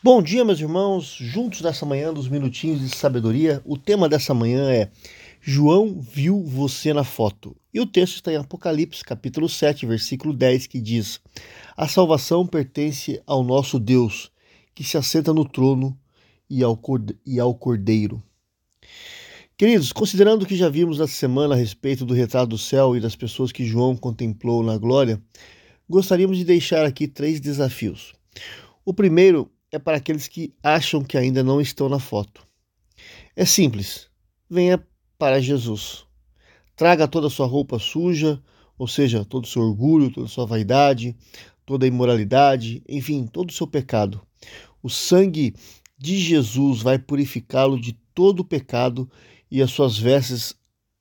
Bom dia, meus irmãos, juntos nessa manhã dos minutinhos de sabedoria. O tema dessa manhã é João viu você na foto. E o texto está em Apocalipse, capítulo 7, versículo 10, que diz: A salvação pertence ao nosso Deus, que se assenta no trono e ao cordeiro. Queridos, considerando o que já vimos nessa semana a respeito do retrato do céu e das pessoas que João contemplou na glória, gostaríamos de deixar aqui três desafios. O primeiro é para aqueles que acham que ainda não estão na foto. É simples. Venha para Jesus. Traga toda a sua roupa suja, ou seja, todo o seu orgulho, toda a sua vaidade, toda a imoralidade, enfim, todo o seu pecado. O sangue de Jesus vai purificá-lo de todo o pecado e as suas vestes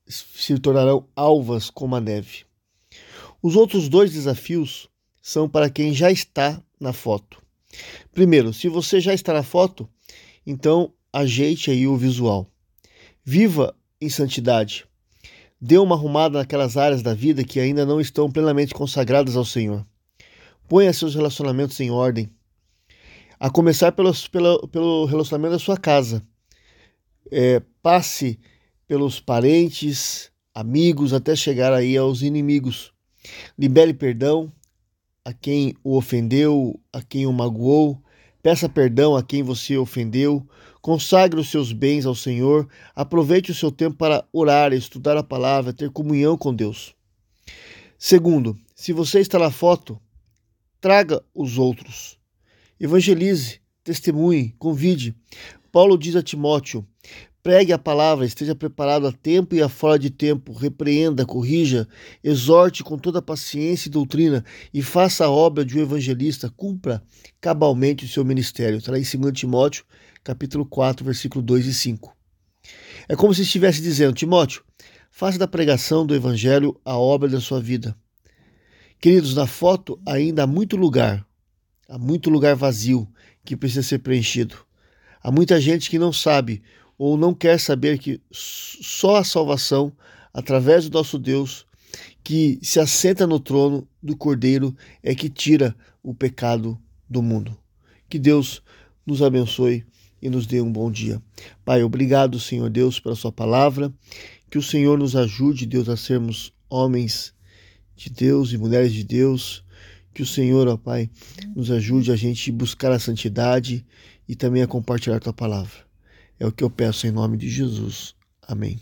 se tornarão alvas como a neve. Os outros dois desafios são para quem já está na foto. Primeiro, se você já está na foto, então ajeite aí o visual. Viva em santidade. Dê uma arrumada naquelas áreas da vida que ainda não estão plenamente consagradas ao Senhor. Ponha seus relacionamentos em ordem. A começar pelos, pelo, pelo relacionamento da sua casa. É, passe pelos parentes, amigos, até chegar aí aos inimigos. Libere perdão, a quem o ofendeu, a quem o magoou, peça perdão a quem você ofendeu, consagre os seus bens ao Senhor, aproveite o seu tempo para orar, estudar a palavra, ter comunhão com Deus. Segundo, se você está na foto, traga os outros. Evangelize, testemunhe, convide. Paulo diz a Timóteo: Pregue a palavra, esteja preparado a tempo e a fora de tempo, repreenda, corrija, exorte com toda paciência e doutrina e faça a obra de um evangelista, cumpra cabalmente o seu ministério. Está em 2 Timóteo, capítulo 4, versículo 2 e 5. É como se estivesse dizendo, Timóteo, faça da pregação do evangelho a obra da sua vida. Queridos, na foto ainda há muito lugar, há muito lugar vazio que precisa ser preenchido. Há muita gente que não sabe ou não quer saber que só a salvação, através do nosso Deus, que se assenta no trono do Cordeiro, é que tira o pecado do mundo. Que Deus nos abençoe e nos dê um bom dia. Pai, obrigado, Senhor Deus, pela Sua palavra. Que o Senhor nos ajude, Deus, a sermos homens de Deus e mulheres de Deus. Que o Senhor, ó Pai, nos ajude a gente buscar a santidade e também a compartilhar a Tua palavra. É o que eu peço em nome de Jesus. Amém.